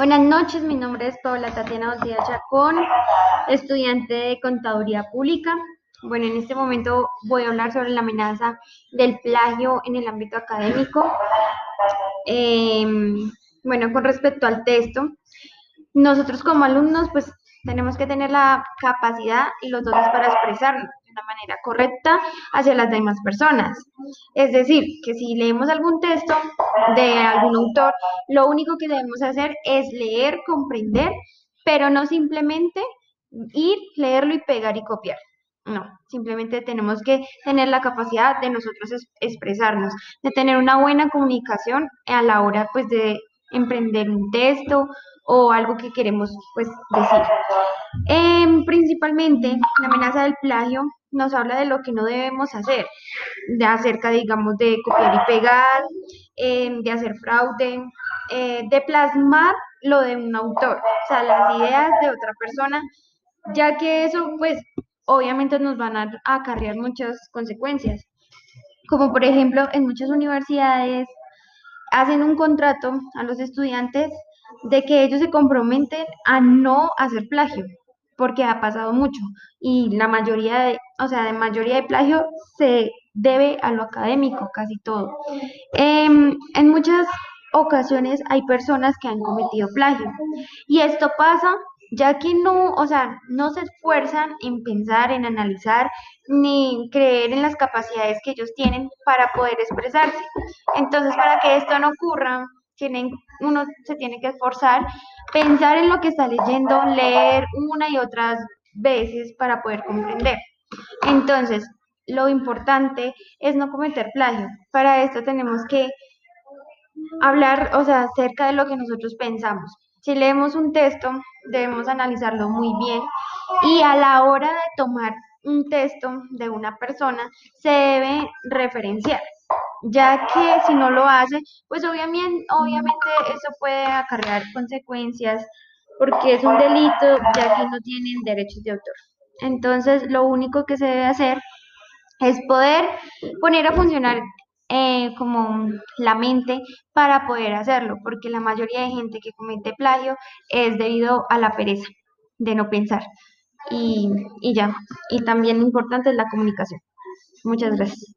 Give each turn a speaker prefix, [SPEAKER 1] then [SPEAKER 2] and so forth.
[SPEAKER 1] Buenas noches, mi nombre es Paula Tatiana Osía Chacón, estudiante de Contaduría Pública. Bueno, en este momento voy a hablar sobre la amenaza del plagio en el ámbito académico. Em, bueno, con respecto al texto, nosotros como alumnos pues tenemos que tener la capacidad y los dones para expresarnos manera correcta hacia las demás personas. Es decir, que si leemos algún texto de algún autor, lo único que debemos hacer es leer, comprender, pero no simplemente ir, leerlo y pegar y copiar. No, simplemente tenemos que tener la capacidad de nosotros expresarnos, de tener una buena comunicación a la hora pues de emprender un texto o algo que queremos pues decir. Em, principalmente, la amenaza del plagio nos habla de lo que no debemos hacer, de acerca, digamos, de copiar y pegar, em, de hacer fraude, eh, de plasmar lo de un autor, o sea, las ideas de otra persona, ya que eso, pues, obviamente nos van a acarrear muchas consecuencias. Como por ejemplo, en muchas universidades hacen un contrato a los estudiantes de que ellos se comprometen a no hacer plagio, porque ha pasado mucho y la mayoría de, o sea, de mayoría de plagio se debe a lo académico, casi todo. Em, en muchas ocasiones hay personas que han cometido plagio y esto pasa ya que no, o sea, no se esfuerzan en pensar, en analizar, ni creer en las capacidades que ellos tienen para poder expresarse. Entonces, para que esto no ocurra, tienen, uno se tiene que esforzar, pensar en lo que está leyendo, leer una y otras veces para poder comprender. Entonces, lo importante es no cometer plagio. Para esto tenemos que hablar, o sea, acerca de lo que nosotros pensamos. Si leemos un texto, debemos analizarlo muy bien y a la hora de tomar un texto de una persona, se debe referenciar, ya que si no lo hace, pues obviamente, obviamente eso puede acarrear consecuencias porque es un delito, ya que no tienen derechos de autor. Entonces, lo único que se debe hacer es poder poner a funcionar eh, como la mente para poder hacerlo, porque la mayoría de gente que comete plagio es debido a la pereza de no pensar. Y, y ya, y también importante es la comunicación. Muchas gracias.